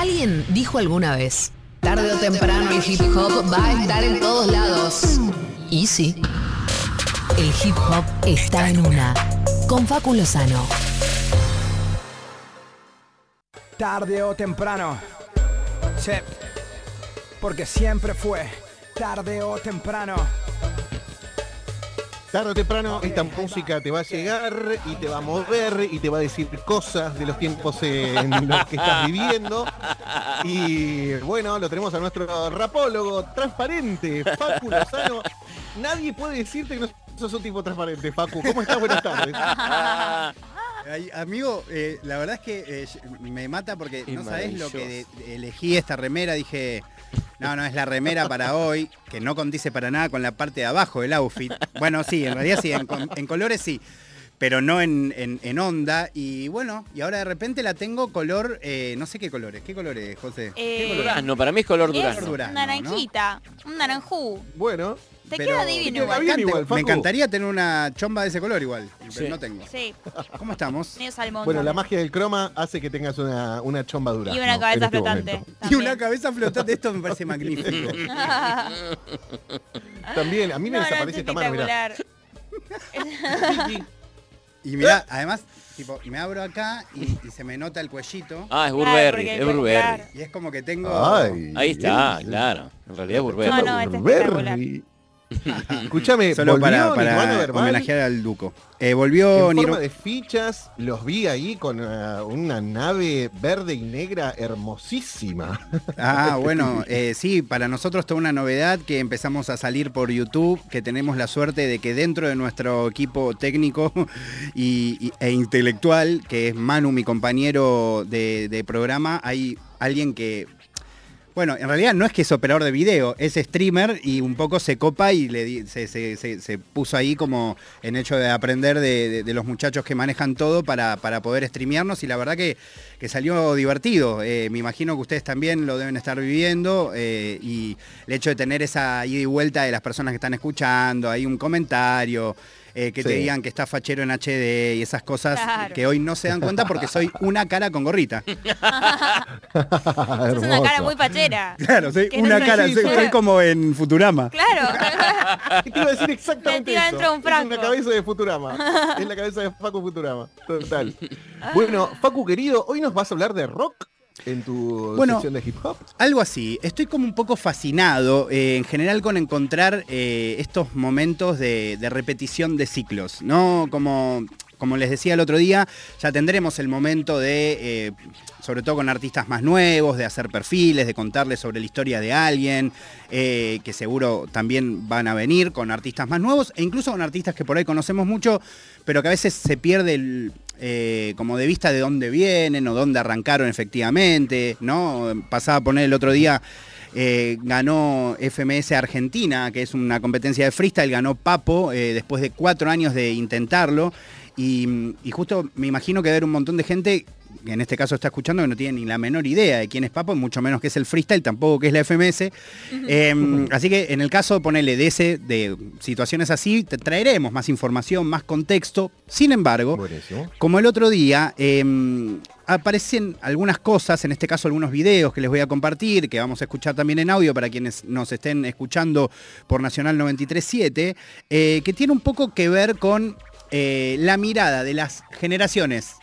Alguien dijo alguna vez, tarde o temprano el hip hop va a estar en todos lados. Y sí, el hip hop está en una. Con Facu Lozano. Tarde o temprano. Porque siempre fue tarde o temprano. Tarde o temprano esta música te va a llegar y te va a mover y te va a decir cosas de los tiempos en los que estás viviendo. Y bueno, lo tenemos a nuestro rapólogo transparente, Facu Lozano. Nadie puede decirte que no sos un tipo transparente, Facu. ¿Cómo estás? Buenas tardes. Ay, amigo, eh, la verdad es que eh, me mata porque no sabés lo que de- elegí esta remera. Dije, no, no, es la remera para hoy, que no condice para nada con la parte de abajo del outfit. Bueno, sí, en realidad sí, en, colores sí, pero no en, en- en onda. Y bueno, y ahora de repente la tengo color, eh, no sé qué colores. ¿Qué colores, José? ¿Qué Eh, colores? Durazno, para mí es color Es durazno. Durazno, naranjita, un naranjú. Bueno, Te Pero- queda divino igual. bien Me igual, encantaría tener una chomba de ese color igual, pero Sí. no tengo. Sí, ¿Cómo estamos? bueno, la magia del croma hace que tengas una, una chomba dura. Y una cabeza flotante. Y una cabeza flotante, esto me parece magnífico. También, a mí me No, no, desaparece es esta mano, mirá. espectacular. Y mirá, además, tipo, me abro acá y, y se me nota el cuellito. Ah, es Burberry, es Burberry. Y es como que tengo. Ay, Ahí está, bien. claro. En realidad es Burberry. No, no, este es espectacular. Burberry. Escúchame, Solo para, para homenajear al Duco. Eh, volvió en Nirv- forma de fichas, los vi ahí con eh, una nave verde y negra hermosísima. Ah, bueno, eh, sí, para nosotros toda una novedad que empezamos a salir por YouTube, que tenemos la suerte de que dentro de nuestro equipo técnico y, y- e intelectual, que es Manu, mi compañero de, de programa, hay alguien que Bueno, en realidad no es que es operador de video, es streamer y un poco se copa y se, puso ahí como en hecho de aprender de, de- de los muchachos que manejan todo para, para poder streamearnos. Y la verdad que, que salió divertido. Eh, me imagino que ustedes también lo deben estar viviendo eh, y el hecho de tener esa ida y vuelta de las personas que están escuchando, hay un comentario. eh, que te digan que está fachero en HD y esas cosas Claro. que hoy no se dan cuenta porque soy una cara con gorrita. Es una cara muy pachera. Claro, soy no una cara, soy, como en Futurama. Claro. Te iba a decir exactamente Metida eso. dentro de un Es una cabeza de Futurama. Es la cabeza de Facu Futurama. Total. Bueno, Facu querido, hoy nos vas a hablar de rock en tu Bueno, sección de hip hop. Algo así. Estoy como un poco fascinado eh, en general con encontrar eh, estos momentos de, de repetición de ciclos, ¿no? Como, como les decía el otro día, ya tendremos el momento de, eh, sobre todo con artistas más nuevos, de hacer perfiles, de contarles sobre la historia de alguien, que seguro también van a venir con artistas más nuevos e incluso con artistas que por ahí conocemos mucho, pero que a veces se pierde el, eh, como de vista de dónde vienen o dónde arrancaron efectivamente, ¿no? Pasaba a poner el otro día, eh, ganó FMS Argentina, que es una competencia de freestyle, ganó Papo eh, después de cuatro años de intentarlo. Y, justo me imagino que a haber un montón de gente que en este caso está escuchando que no tiene ni la menor idea de quién es Papo, mucho menos que es el freestyle, tampoco que es la FMS. Eh, así que en el caso, ponele de ese, de situaciones así, te traeremos más información, más contexto. Sin embargo, Buenísimo. como el otro día, eh, aparecen algunas cosas, en este caso algunos videos que les voy a compartir, que vamos a escuchar también en audio para quienes nos estén escuchando por Nacional 937, eh, que tiene un poco que ver con eh, la mirada de las generaciones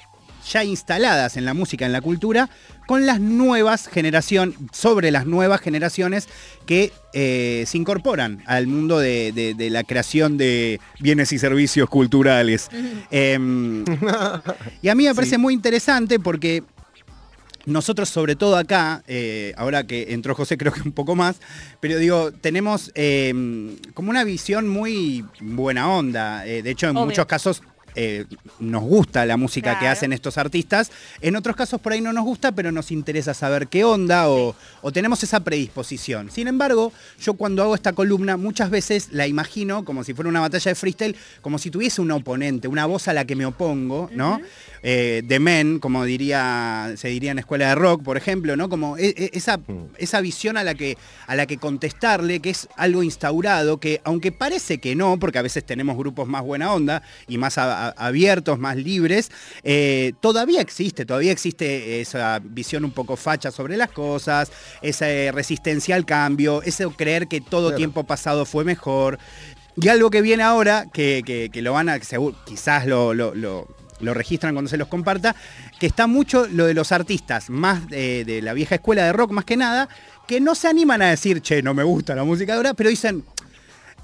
ya instaladas en la música, en la cultura, con las nuevas generaciones, sobre las nuevas generaciones que eh, se incorporan al mundo de, de- de la creación de bienes y servicios culturales. Em, y a mí me parece muy interesante porque nosotros, sobre todo acá, eh, ahora que entró José creo que un poco más, pero digo, tenemos em, como una visión muy buena onda. Eh, de hecho, en Obvio. muchos casos eh, nos gusta la música que hacen estos artistas. En otros casos por ahí no nos gusta, pero nos interesa saber qué onda o, o tenemos esa predisposición. Sin embargo, yo cuando hago esta columna muchas veces la imagino como si fuera una batalla de freestyle, como si tuviese un oponente, una voz a la que me opongo, ¿no? Eh, de men, como diría, se diría en escuela de rock, por ejemplo, ¿no? Como e- e- esa, esa visión a la, que, a la que contestarle, que es algo instaurado, que aunque parece que no, porque a veces tenemos grupos más buena onda y más a- a- abiertos, más libres, eh, todavía existe, todavía existe esa visión un poco facha sobre las cosas, esa eh, resistencia al cambio, ese creer que todo Claro. tiempo pasado fue mejor. Y algo que viene ahora, que, que- que lo van a, seguro- quizás lo, lo- lo- lo registran cuando se los comparta, que está mucho lo de los artistas, más de, de la vieja escuela de rock más que nada, que no se animan a decir, che, no me gusta la música de ahora, pero dicen,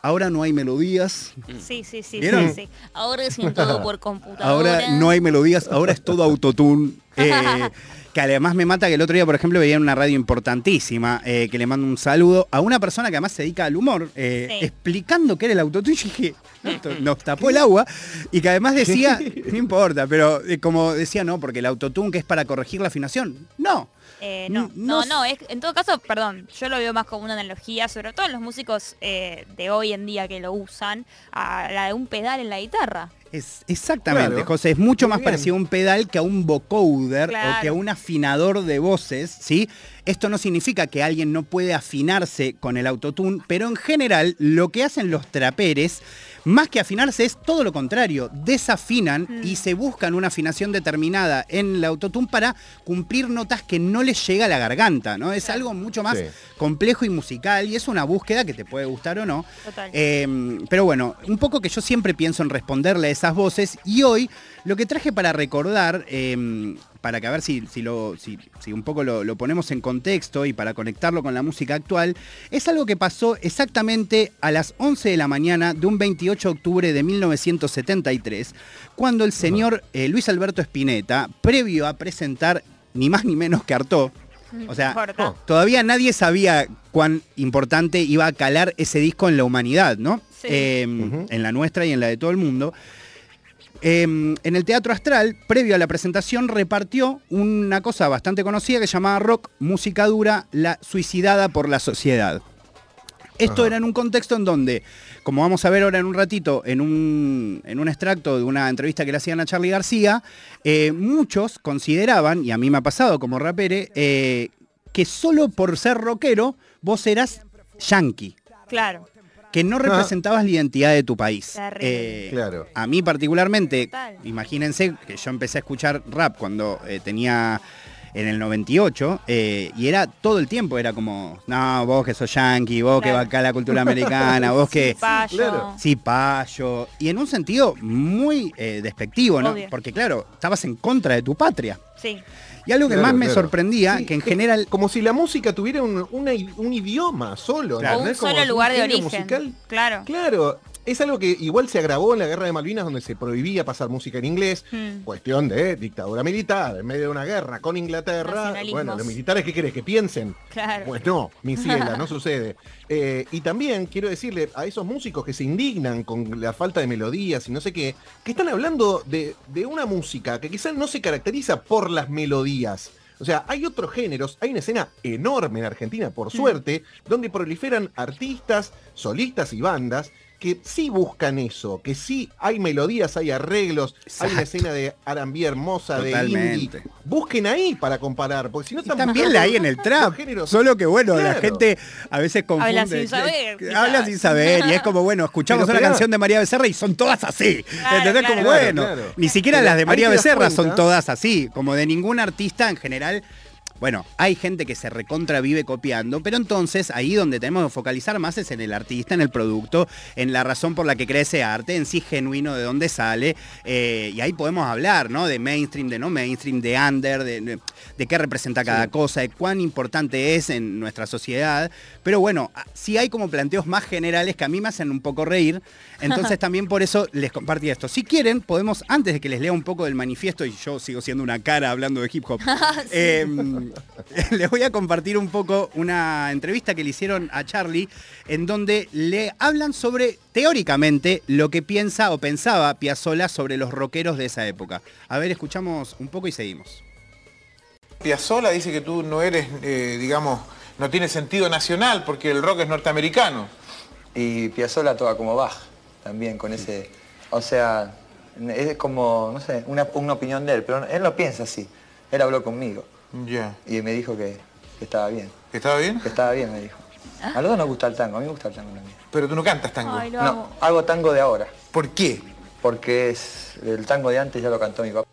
ahora no hay melodías, Sí, sí, sí, ¿Vieron? sí, sí. Ahora es en todo por computadora. ahora no hay melodías, ahora es todo autotune. eh, que además me mata que el otro día, por ejemplo, veía en una radio importantísima, eh, que le mando un saludo a una persona que además se dedica al humor, eh, Sí. explicando qué era el autotune. Y dije, nos tapó el agua. Y que además decía, no importa, pero eh, como decía, no, porque el autotune que es para corregir la afinación. No. Eh, no, No no, no, es, en todo caso, perdón, yo lo veo más como una analogía, sobre todo en los músicos eh, de hoy en día que lo usan, a la de un pedal en la guitarra. Es exactamente, Claro. José, es mucho Muy más bien. parecido a un pedal que a un vocoder o que a un afinador de voces, ¿sí? Esto no significa que alguien no puede afinarse con el autotune, pero en general lo que hacen los traperes, más que afinarse, es todo lo contrario, desafinan y se buscan una afinación determinada en el autotune para cumplir notas que no les llega a la garganta, ¿no? Es algo mucho más Sí. complejo y musical y es una búsqueda que te puede gustar o no. Total. Eh, pero bueno, un poco que yo siempre pienso en responderle a esas voces y hoy lo que traje para recordar, eh, para que a ver si, si, lo, si, si un poco lo, lo ponemos en contexto y para conectarlo con la música actual, es algo que pasó exactamente a las 11 de la mañana de un 28 de octubre de 1973, cuando el señor eh, Luis Alberto Spinetta, previo a presentar ni más ni menos que Artó, o sea, oh. Todavía nadie sabía cuán importante iba a calar ese disco en la humanidad, ¿no? Sí. Eh, Ujú. En la nuestra y en la de todo el mundo. Eh, en el Teatro Astral, previo a la presentación, repartió una cosa bastante conocida que se llamaba rock, música dura, la suicidada por la sociedad. Esto Ajá. era en un contexto en donde, como vamos a ver ahora en un ratito, en un, en un extracto de una entrevista que le hacían a Charlie García, eh, muchos consideraban, y a mí me ha pasado como rapere, eh, que solo por ser rockero vos eras yankee, Claro. Que no representabas la identidad de tu país. Eh, Claro. A mí particularmente, Total. imagínense que yo empecé a escuchar rap cuando eh, tenía en el 98 eh, y era todo el tiempo, era como, no, vos que sos yankee, vos que va acá la cultura americana, vos que... Payo. claro. Sí, payo. Y en un sentido muy eh, despectivo, ¿no? Obvio. Porque claro, estabas en contra de tu patria. Sí. Y algo que Claro, más me claro. sorprendía, Sí, que en general... Como si la música tuviera un, una- un idioma solo. Claro. O un solo un lugar de origen. musical. Claro. Claro, es algo que igual se agravó en la guerra de Malvinas donde se prohibía pasar música en inglés. Hmm. Cuestión de dictadura militar, en medio de una guerra con Inglaterra. Bueno, los militares, ¿qué querés? Que piensen. Claro. Pues no, mi ciela, no sucede. Eh, y también quiero decirle a esos músicos que se indignan con la falta de melodías y no sé qué, que están hablando de, de una música que quizás no se caracteriza por las melodías. O sea, hay otros géneros, hay una escena enorme en Argentina, por suerte, donde proliferan artistas, solistas y bandas que sí buscan eso, que sí hay melodías, hay arreglos, hay una escena de R&B hermosa, de indie. Totalmente. Busquen ahí para comparar, porque si no están también la hay en el trap. Solo que bueno, la gente a veces confunde. Habla sin saber, que- quizás. Habla sin saber. Y es como, bueno, escuchamos Pero una canción de María Becerra y son todas así. Claro, ¿Entendés? claro. Como, bueno, Claro, claro. ni siquiera Pero las de María Becerra son todas así. Como de ningún artista en general. Bueno, hay gente que se recontra vive copiando, pero entonces ahí donde tenemos que focalizar más es en el artista, en el producto, en la razón por la que cree ese arte, en sí genuino de dónde sale, eh, y ahí podemos hablar, ¿no? De mainstream, de no mainstream, de under, de, de- de qué representa cada cosa, de cuán importante es en nuestra sociedad. Pero bueno, sí hay como planteos más generales que a mí me hacen un poco reír, entonces también por eso les compartí esto. Si quieren, podemos, antes de que les lea un poco del manifiesto, y yo sigo siendo una cara hablando de hip hop, em, les voy a compartir un poco una entrevista que le hicieron a Charlie, en donde le hablan sobre, teóricamente, lo que piensa o pensaba Piazzolla sobre los rockeros de esa época. A ver, escuchamos un poco y seguimos. Piazzolla dice que tú no eres, eh, digamos, no tienes sentido nacional porque el rock es norteamericano. Y Piazzolla toca como Bach, también con ese... O sea, es como, no sé, una, una opinión de él, pero él no piensa así. Él habló conmigo Ya. y me dijo que, que estaba bien. ¿Estaba bien? Que estaba bien, me dijo. A los dos nos gusta el tango, a mí me gusta el tango también. Pero tú no cantas tango. Ay, lo No, amo. hago tango de ahora. ¿Por qué? porque es el tango de antes ya lo cantó mi papá.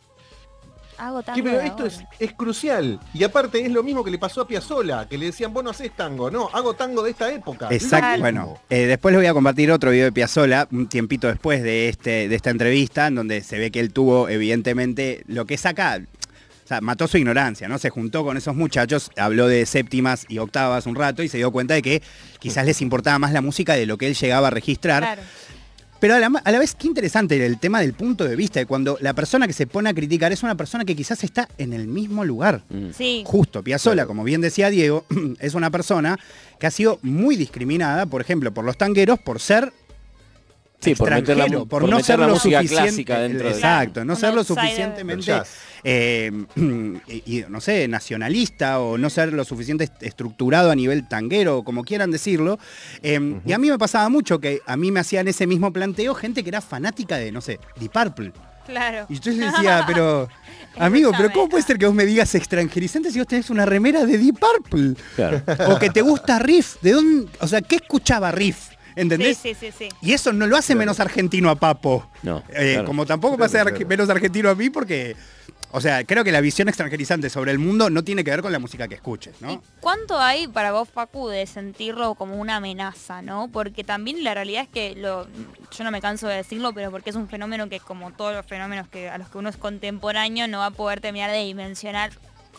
Hago tango Sí, pero de esto es, ahora. es crucial. Y aparte es lo mismo que le pasó a Piazzolla, que le decían, vos no haces tango. No, hago tango de esta época. Exacto. Claro. Bueno, eh, después les voy a compartir otro video de Piazzolla, un tiempito después de, este, de esta entrevista, en donde se ve que él tuvo, evidentemente, lo que es acá. O sea, mató su ignorancia, ¿no? Se juntó con esos muchachos, habló de séptimas y octavas un rato y se dio cuenta de que quizás les importaba más la música de lo que él llegaba a registrar. Claro. Pero a la, a la vez, qué interesante el tema del punto de vista, de cuando la persona que se pone a criticar es una persona que quizás está en el mismo lugar. Mm. Sí. Justo, Piazzolla, como bien decía Diego, es una persona que ha sido muy discriminada, por ejemplo, por los tangueros por ser Sí, por meter la, por, por no meter ser la lo música suficiente, clásica dentro de... exacto, no ser lo suficientemente, eh, y, y, no sé, nacionalista o no ser lo suficiente est- estructurado a nivel tanguero, como quieran decirlo. Eh, Y a mí me pasaba mucho que a mí me hacían ese mismo planteo gente que era fanática de, no sé, Deep Purple. Claro. Y yo decía, pero, amigo, pero ¿cómo puede ser que vos me digas extranjerizante si vos tenés una remera de Deep Purple? Claro. O que te gusta Riff. ¿De dónde? O sea, ¿qué escuchaba Riff? ¿Entendés? Sí, sí, sí, sí. Y eso no lo hace menos argentino a Papo. No, Eh, claro. Como tampoco va a ser menos argentino a mí porque... O sea, creo que la visión extranjerizante sobre el mundo no tiene que ver con la música que escuches, ¿Y ¿no? cuánto hay para vos, Facu, de sentirlo como una amenaza, no? Porque también la realidad es que lo, yo no me canso de decirlo, pero porque es un fenómeno que como todos los fenómenos que a los que uno es contemporáneo no va a poder terminar de dimensionar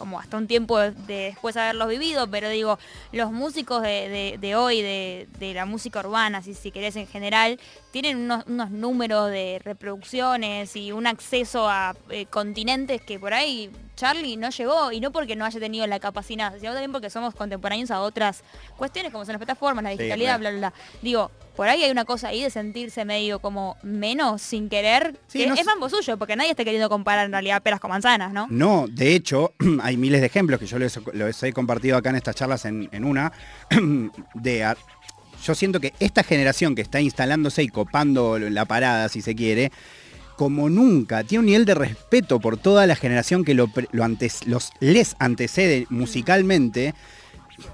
como hasta un tiempo de después de haberlos vivido, pero digo, los músicos de, de- de hoy, de, la música urbana, si, si querés en general, tienen unos, unos números de reproducciones y un acceso a eh, continentes que por ahí Charlie no llegó, y no porque no haya tenido la capacidad, sino también porque somos contemporáneos a otras cuestiones, como son las plataformas, la Sí, digitalidad, re. bla, bla, bla. Digo, por ahí hay una cosa ahí de sentirse medio como menos sin querer, Sí, que no es mambo suyo, porque nadie está queriendo comparar en realidad peras con manzanas, ¿no? No, de hecho, hay miles de ejemplos que yo les, los he compartido acá en estas charlas en, en una. de, yo siento que esta generación que está instalándose y copando la parada, si se quiere, como nunca, tiene un nivel de respeto por toda la generación que lo antes, los, les antecede musicalmente.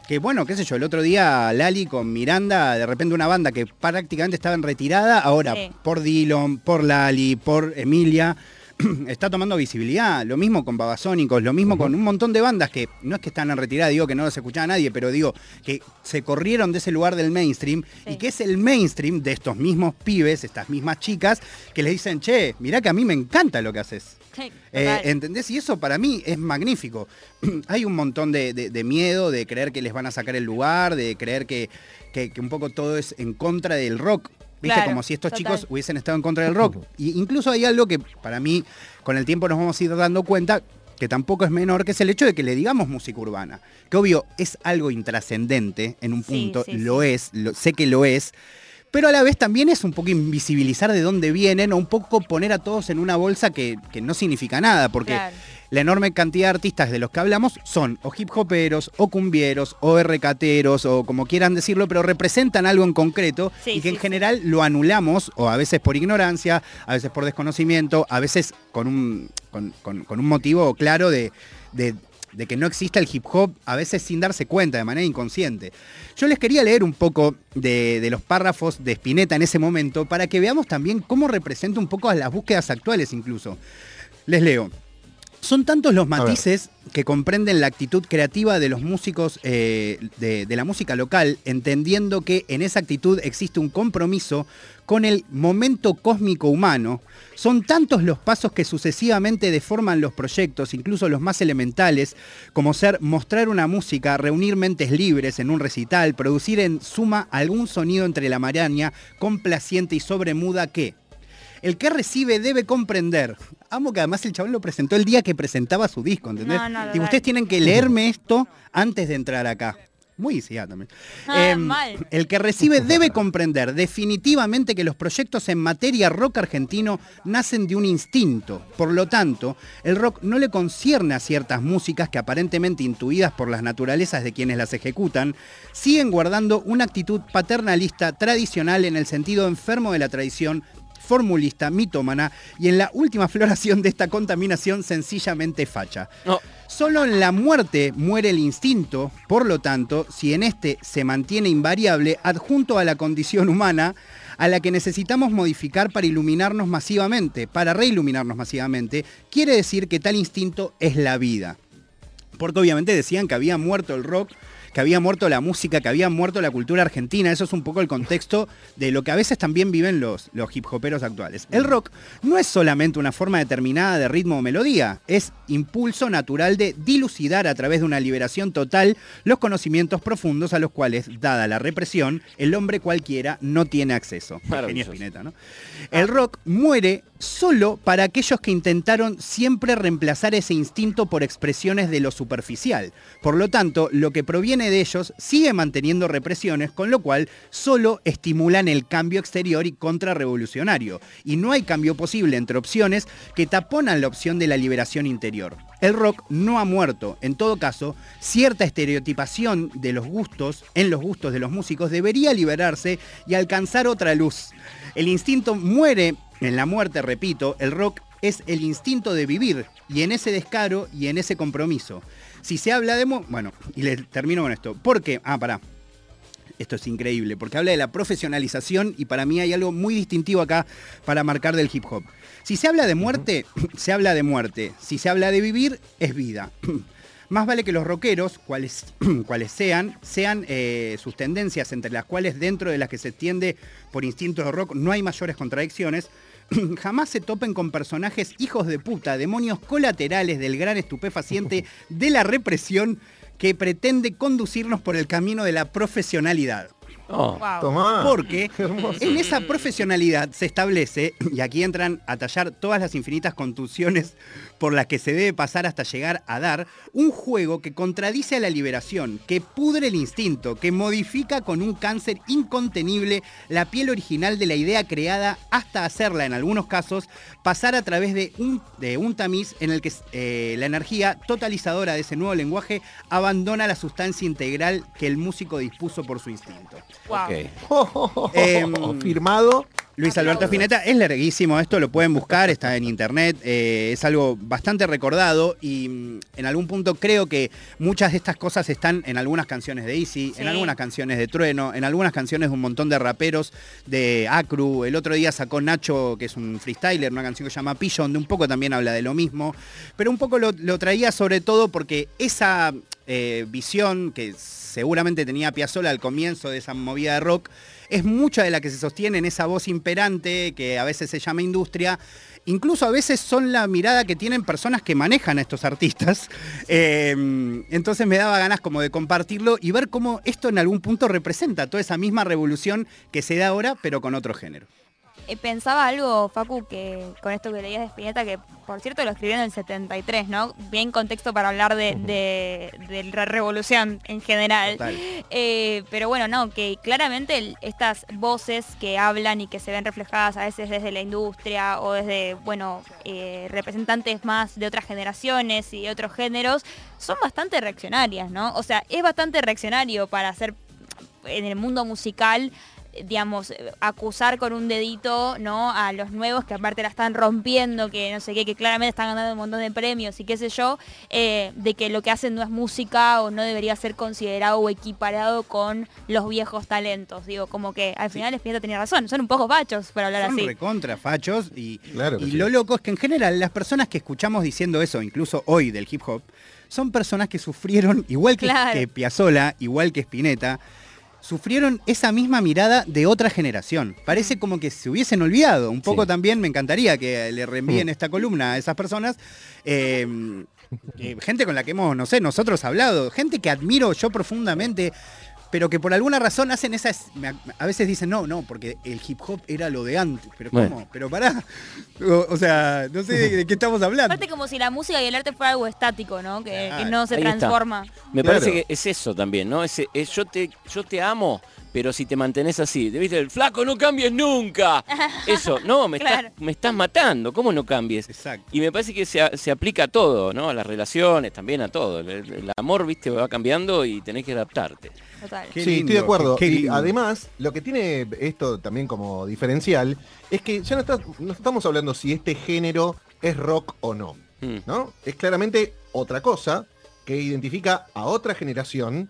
Que bueno, qué sé yo, el otro día Lali con Miranda, de repente una banda que prácticamente estaba en retirada, ahora Sí. por Dillon, por Lali, por Emilia, está tomando visibilidad. Lo mismo con Babasónicos, lo mismo con un montón de bandas que no es que están en retirada, digo que no los escuchaba nadie, pero digo que se corrieron de ese lugar del mainstream Sí. y que es el mainstream de estos mismos pibes, estas mismas chicas, que les dicen, che, mirá que a mí me encanta lo que haces. Sí, Eh. ¿Entendés? Y eso para mí es magnífico. Hay un montón de, de- de miedo, de creer que les van a sacar el lugar, de creer que, que- que un poco todo es en contra del rock. ¿Viste? Claro, Como si estos total. chicos hubiesen estado en contra del rock. Y incluso hay algo que para mí, con el tiempo nos vamos a ir dando cuenta, que tampoco es menor, que es el hecho de que le digamos música urbana. Que obvio es algo intrascendente en un punto, sí, lo es, lo- sé que lo es. Pero a la vez también es un poco invisibilizar de dónde vienen o un poco poner a todos en una bolsa que, que no significa nada, porque Claro. la enorme cantidad de artistas de los que hablamos son o hip hoperos, o cumbieros, o RKteros, o como quieran decirlo, pero representan algo en concreto Sí, y que sí, en sí. general lo anulamos, o a veces por ignorancia, a veces por desconocimiento, a veces con un, con, con- con un motivo claro de, de- de que no exista el hip hop, a veces sin darse cuenta, de manera inconsciente. Yo les quería leer un poco de, los párrafos de Spinetta en ese momento para que veamos también cómo representa un poco a las búsquedas actuales incluso. Les leo. Son tantos los matices que comprenden la actitud creativa de los músicos eh, de, de la música local, entendiendo que en esa actitud existe un compromiso con el momento cósmico humano. Son tantos los pasos que sucesivamente deforman los proyectos, incluso los más elementales, como ser mostrar una música, reunir mentes libres en un recital, producir en suma algún sonido entre la maraña, complaciente y sobremuda que, el que recibe debe comprender. Amo que además el chabón lo presentó el día que presentaba su disco, ¿entendés? No, no, y ustedes tienen que leerme esto antes de entrar acá. Muy sí, también. Ah, Em, mal. el que recibe debe comprender definitivamente que los proyectos en materia rock argentino nacen de un instinto. Por lo tanto, el rock no le concierne a ciertas músicas que aparentemente intuidas por las naturalezas de quienes las ejecutan, siguen guardando una actitud paternalista tradicional en el sentido enfermo de la tradición formulista, mitómana y en la última floración de esta contaminación sencillamente facha. No. Solo en la muerte muere el instinto, por lo tanto, si en este se mantiene invariable, adjunto a la condición humana, a la que necesitamos modificar para iluminarnos masivamente, para reiluminarnos masivamente, quiere decir que tal instinto es la vida. Porque obviamente decían que había muerto el rock, que había muerto la música, que había muerto la cultura argentina. Eso es un poco el contexto de lo que a veces también viven los, los hip hoperos actuales. El rock no es solamente una forma determinada de ritmo o melodía, es impulso natural de dilucidar a través de una liberación total los conocimientos profundos a los cuales, dada la represión, el hombre cualquiera no tiene acceso. Maravilloso. Spinetta, ¿no? El rock muere solo para aquellos que intentaron siempre reemplazar ese instinto por expresiones de lo superficial. Por lo tanto, lo que proviene de ellos sigue manteniendo represiones, con lo cual solo estimulan el cambio exterior y contrarrevolucionario. Y no hay cambio posible entre opciones que taponan la opción de la liberación interior. El rock no ha muerto. En todo caso, cierta estereotipación de los gustos, en los gustos de los músicos, debería liberarse y alcanzar otra luz. El instinto muere en la muerte, repito, el rock es el instinto de vivir y en ese descaro y en ese compromiso. Si se habla de... Bueno, y le termino con esto. ¿Por qué? Ah, pará. Esto es increíble, porque habla de la profesionalización y para mí hay algo muy distintivo acá para marcar del hip hop. Si se habla de muerte, se habla de muerte. Si se habla de vivir, es vida. Más vale que los rockeros, cuales, cuales sean, sean eh, sus tendencias entre las cuales dentro de las que se extiende por instinto de rock no hay mayores contradicciones, jamás se topen con personajes hijos de puta, demonios colaterales del gran estupefaciente de la represión que pretende conducirnos por el camino de la profesionalidad. Oh, Wow. Tomá. Porque en esa profesionalidad se establece, y aquí entran a tallar todas las infinitas contusiones por las que se debe pasar hasta llegar a dar, un juego que contradice a la liberación, que pudre el instinto, que modifica con un cáncer incontenible la piel original de la idea creada hasta hacerla, en algunos casos, pasar a través de un, de un tamiz en el que eh, la energía totalizadora de ese nuevo lenguaje abandona la sustancia integral que el músico dispuso por su instinto. Wow. Em, Firmado. Luis Alberto Spinetta, es larguísimo esto, lo pueden buscar, está en internet, eh, es algo bastante recordado y mm, en algún punto creo que muchas de estas cosas están en algunas canciones de Easy, Sí. en algunas canciones de Trueno, en algunas canciones de un montón de raperos de Acru. El otro día sacó Nacho, que es un freestyler, una canción que se llama Pillo, donde un poco también habla de lo mismo, pero un poco lo, lo traía sobre todo porque esa eh, visión que seguramente tenía Piazzolla al comienzo de esa movida de rock, es mucha de la que se sostiene en esa voz imperante que a veces se llama industria. Incluso a veces son la mirada que tienen personas que manejan a estos artistas. Eh, entonces me daba ganas como de compartirlo y ver cómo esto en algún punto representa toda esa misma revolución que se da ahora, pero con otro género. Eh, pensaba algo, Facu, que con esto que leías de Spinetta, que por cierto lo escribió en el 73, ¿no? Bien contexto para hablar de, de- de la revolución en general. Eh, pero bueno, no, que claramente el- estas voces que hablan y que se ven reflejadas a veces desde la industria o desde, bueno, eh, representantes más de otras generaciones y de otros géneros, son bastante reaccionarias, ¿no? O sea, es bastante reaccionario para hacer en el mundo musical digamos, eh, acusar con un dedito, ¿no? A los nuevos que aparte la están rompiendo, que no sé qué, que claramente están ganando un montón de premios y qué sé yo, eh, de que lo que hacen no es música o no debería ser considerado o equiparado con los viejos talentos. Digo, como que al final Spinetta tenía razón, son un poco bachos para hablar Son así. recontra fachos y, Claro y sí. lo loco es que en general las personas que escuchamos diciendo eso, incluso hoy del hip hop, son personas que sufrieron, igual que, Claro. que Piazzolla, igual que Spinetta, sufrieron esa misma mirada de otra generación. Parece como que se hubiesen olvidado. Un poco Sí. también me encantaría que le reenvíen esta columna a esas personas. eh, eh, gente con la que hemos, no sé, nosotros hablado, gente que admiro yo profundamente, pero que por alguna razón hacen esas. A veces dicen, no, no, porque el hip hop era lo de antes. Pero ¿cómo? Bueno. Pero pará. O, o sea, no sé de, de qué estamos hablando. Aparte como si la música y el arte fuera algo estático, ¿no? Que, no se está. transforma. Me Claro. parece que es eso también, ¿no? Ese, es yo te, yo te amo, pero si te mantenés así, ¿te ¿viste? El flaco no cambies nunca. Eso, no, me, Claro. estás, me estás matando, ¿cómo no cambies? Exacto. Y me parece que se, aplica a todo, ¿no? A las relaciones, también a todo. El, el amor, viste, va cambiando y tenés que adaptarte. Total. Sí, estoy de acuerdo. qué- qué y además, lo que tiene esto también como diferencial es que ya no, está- no estamos hablando si este género es rock o no. Mm. ¿no? Es claramente otra cosa que identifica a otra generación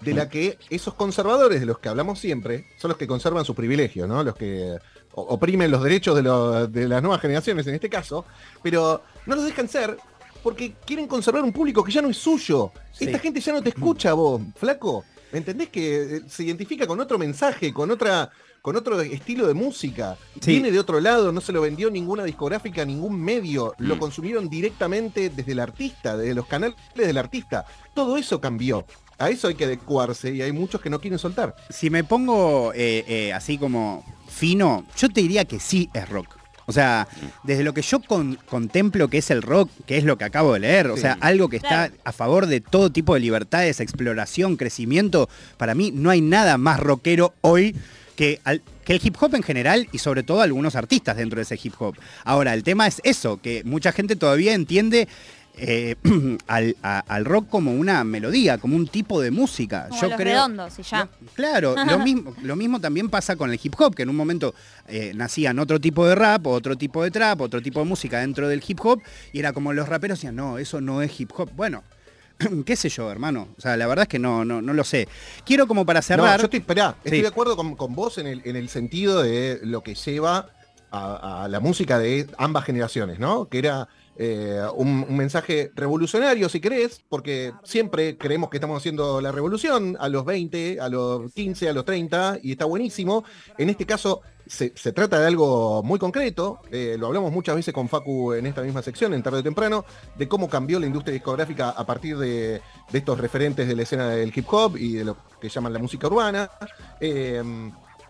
de la que esos conservadores de los que hablamos siempre son los que conservan sus privilegios, ¿no? Los que oprimen los derechos de, lo- de las nuevas generaciones en este caso, pero no los dejan ser porque quieren conservar un público que ya no es suyo. Sí. Esta gente ya no te escucha vos, flaco. ¿Entendés que eh, se identifica con otro mensaje, con otra con otro estilo de música? Sí. Viene de otro lado, no se lo vendió ninguna discográfica, ningún medio, lo Mm. consumieron directamente desde el artista, desde los canales del artista. Todo eso cambió. A eso hay que adecuarse y hay muchos que no quieren soltar. Si me pongo eh, eh, así como fino, yo te diría que sí es rock. O sea, desde lo que yo con- contemplo que es el rock, que es lo que acabo de leer, o sea, algo que está a favor de todo tipo de libertades, exploración, crecimiento, para mí no hay nada más rockero hoy que, al- que el hip hop en general y sobre todo algunos artistas dentro de ese hip hop. Ahora, el tema es eso, que mucha gente todavía entiende eh, al, a- al rock como una melodía, como un tipo de música. Como yo los creo, redondos y ya. no, claro, lo mismo, lo mismo también pasa con el hip hop, que en un momento eh, nacían otro tipo de rap, otro tipo de trap, otro tipo de música dentro del hip hop, y era como los raperos decían, no, eso no es hip hop. Bueno, qué sé yo, hermano. O sea, la verdad es que no, no, no lo sé. Quiero como para No, cerrar. yo estoy, esperá, estoy Sí. de acuerdo con, con vos en el, en el sentido de lo que lleva a, a la música de ambas generaciones, ¿no? Que era eh, un, mensaje revolucionario, si querés, porque siempre creemos que estamos haciendo la revolución a los 20, a los 15, a los 30, y está buenísimo. En este caso se, trata de algo muy concreto, eh, lo hablamos muchas veces con Facu en esta misma sección, en tarde o temprano, de cómo cambió la industria discográfica a partir de, de estos referentes de la escena del hip hop y de lo que llaman la música urbana. Eh,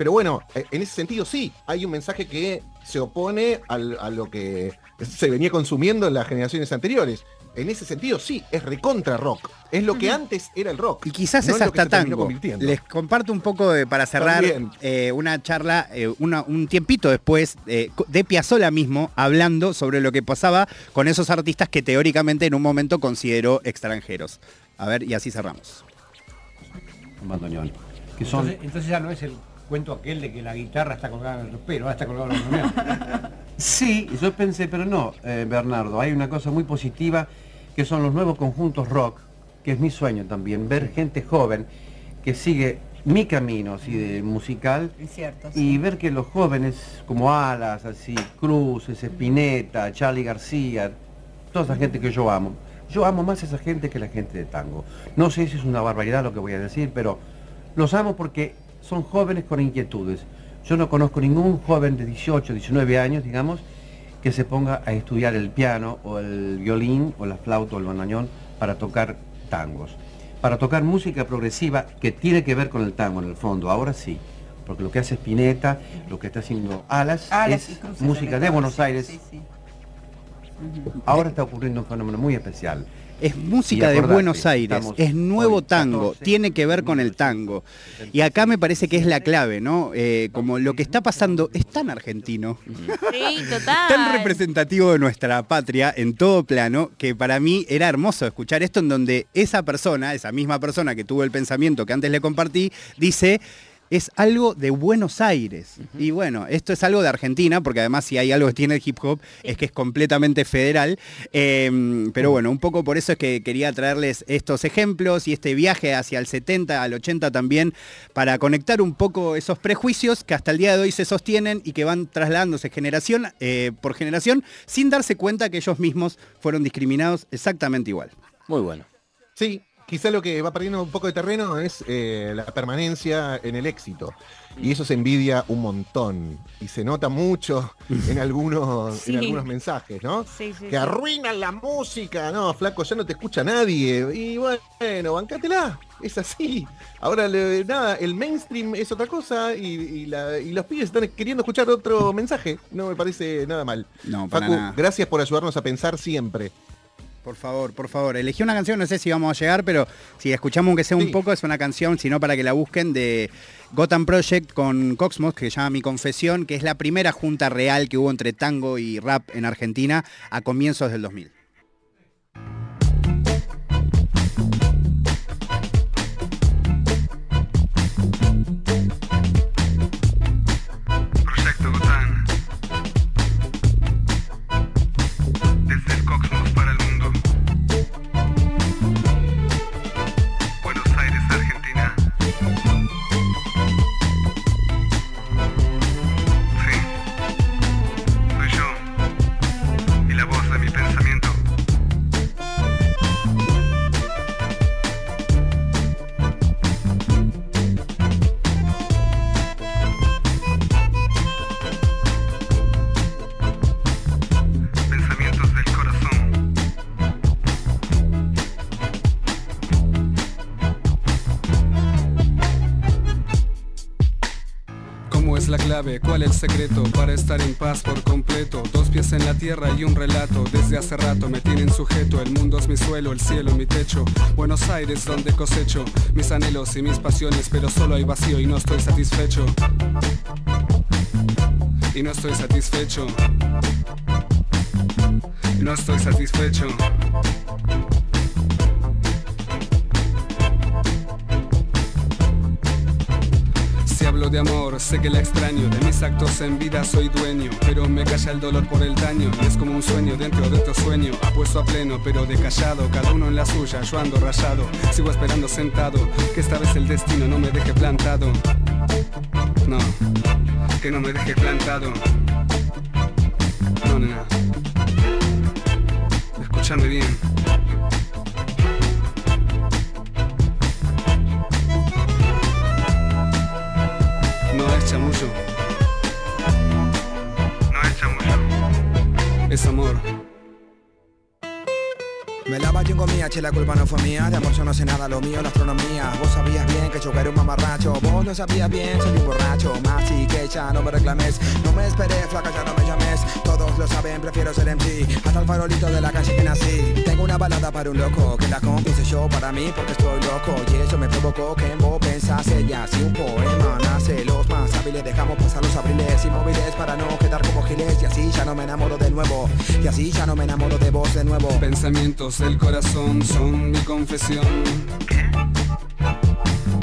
pero bueno, eh, en ese sentido sí, hay un mensaje que se opone al- a lo que se venía consumiendo en las generaciones anteriores. En ese sentido sí, es recontra rock. Es lo que antes era el rock. Y quizás no es hasta tango. convirtiendo. Les comparto un poco de- para cerrar eh, una charla, eh, una- un tiempito después, eh, de Piazzolla mismo, hablando sobre lo que pasaba con esos artistas que teóricamente en un momento consideró extranjeros. A ver, y así cerramos. un bandoneón. Que son, Entonces, entonces ya no es el cuento aquel de que la guitarra está colgada en el ropero, está colgada en el bandoneón. Sí, yo pensé, pero no, eh, Bernardo, hay una cosa muy positiva que son los nuevos conjuntos rock, que es mi sueño también, ver gente joven que sigue mi camino así de musical Es cierto. y ver que los jóvenes como Alas, así, Cruces, Spinetta, Charlie García, toda esa gente que yo amo. Yo amo más a esa gente que la gente de tango. No sé si es una barbaridad lo que voy a decir, pero los amo porque son jóvenes con inquietudes. Yo no conozco ningún joven de 18, 19 años, digamos, que se ponga a estudiar el piano o el violín o la flauta o el bandoneón para tocar tangos. Para tocar música progresiva que tiene que ver con el tango en el fondo, ahora sí. Porque lo que hace Spinetta, lo que está haciendo Alas, es música de Buenos Aires. sí, sí. Ahora está ocurriendo un fenómeno muy especial. Es música de Buenos Aires, es nuevo tango, 14, tiene que ver con el tango. Y acá me parece que es la clave, ¿no? Eh, como lo que está pasando es tan argentino, Sí, total. tan representativo de nuestra patria en todo plano, que para mí era hermoso escuchar esto en donde esa persona, esa misma persona que tuvo el pensamiento que antes le compartí, dice... Es algo de Buenos Aires. Y bueno, esto es algo de Argentina, porque además si hay algo que tiene el hip hop es que es completamente federal. Eh, pero bueno, un poco por eso es que quería traerles estos ejemplos y este viaje hacia el 70, al 80 también, para conectar un poco esos prejuicios que hasta el día de hoy se sostienen y que van trasladándose generación eh, por generación sin darse cuenta que ellos mismos fueron discriminados exactamente igual. Muy bueno. Sí, quizá lo que va perdiendo un poco de terreno es eh, la permanencia en el éxito. Y eso se envidia un montón. Y se nota mucho en algunos, Sí. en algunos mensajes, ¿no? Sí, sí, que sí. arruinan la música. No, flaco, ya no te escucha nadie. Y bueno, bancátela. Es así. Ahora, le- nada, el mainstream es otra cosa y, y la- y los pibes están queriendo escuchar otro mensaje. No me parece nada mal. No, para Facu, nada. gracias por ayudarnos a pensar siempre. Por favor, por favor. Elegí una canción, no sé si vamos a llegar, pero si escuchamos aunque sea un Sí. poco, es una canción, sino para que la busquen, de Gotham Project con Coxmos, que se llama Mi Confesión, que es la primera junta real que hubo entre tango y rap en Argentina a comienzos del 2000. Clave? ¿Cuál el secreto? Para estar en paz por completo. Dos pies en la tierra y un relato. Desde hace rato me tienen sujeto. El mundo es mi suelo, el cielo mi techo. Buenos Aires donde cosecho Mis anhelos y mis pasiones Pero solo hay vacío y no estoy satisfecho. Y no estoy satisfecho. No estoy satisfecho de amor, sé que la extraño. De mis actos en vida soy dueño Pero me calla el dolor por el daño. Y es como un sueño dentro de otro sueño. Apuesto a pleno pero de callado Cada uno en la suya, yo ando rayado Sigo esperando sentado Que esta vez el destino no me deje plantado. No, que no me deje plantado. No, nena. Escúchame bien No es chamullo. Es amor. Me lava yo comía, che, la culpa no fue mía. De amor yo no sé nada, lo mío la astronomía. Vos sabías bien que yo era un mamarracho. Vos lo sabías bien, soy un borracho. Más y que ya no me reclames. No me esperé, flaca, ya no me llames. Todos lo saben, prefiero ser MC Hasta el farolito de la calle que nací. Tengo una balada para un loco Que la compuse yo para mí porque estoy loco. Y eso me provocó que en vos pensase ya Si un poema nace, los más hábiles Dejamos pasar los abriles inmóviles Para no quedar como giles. Y así ya no me enamoro de nuevo. Y así ya no me enamoro de vos de nuevo. Pensamientos del corazón son mi confesión.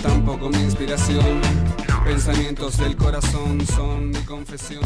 Tampoco mi inspiración. Pensamientos del corazón son mi confesión.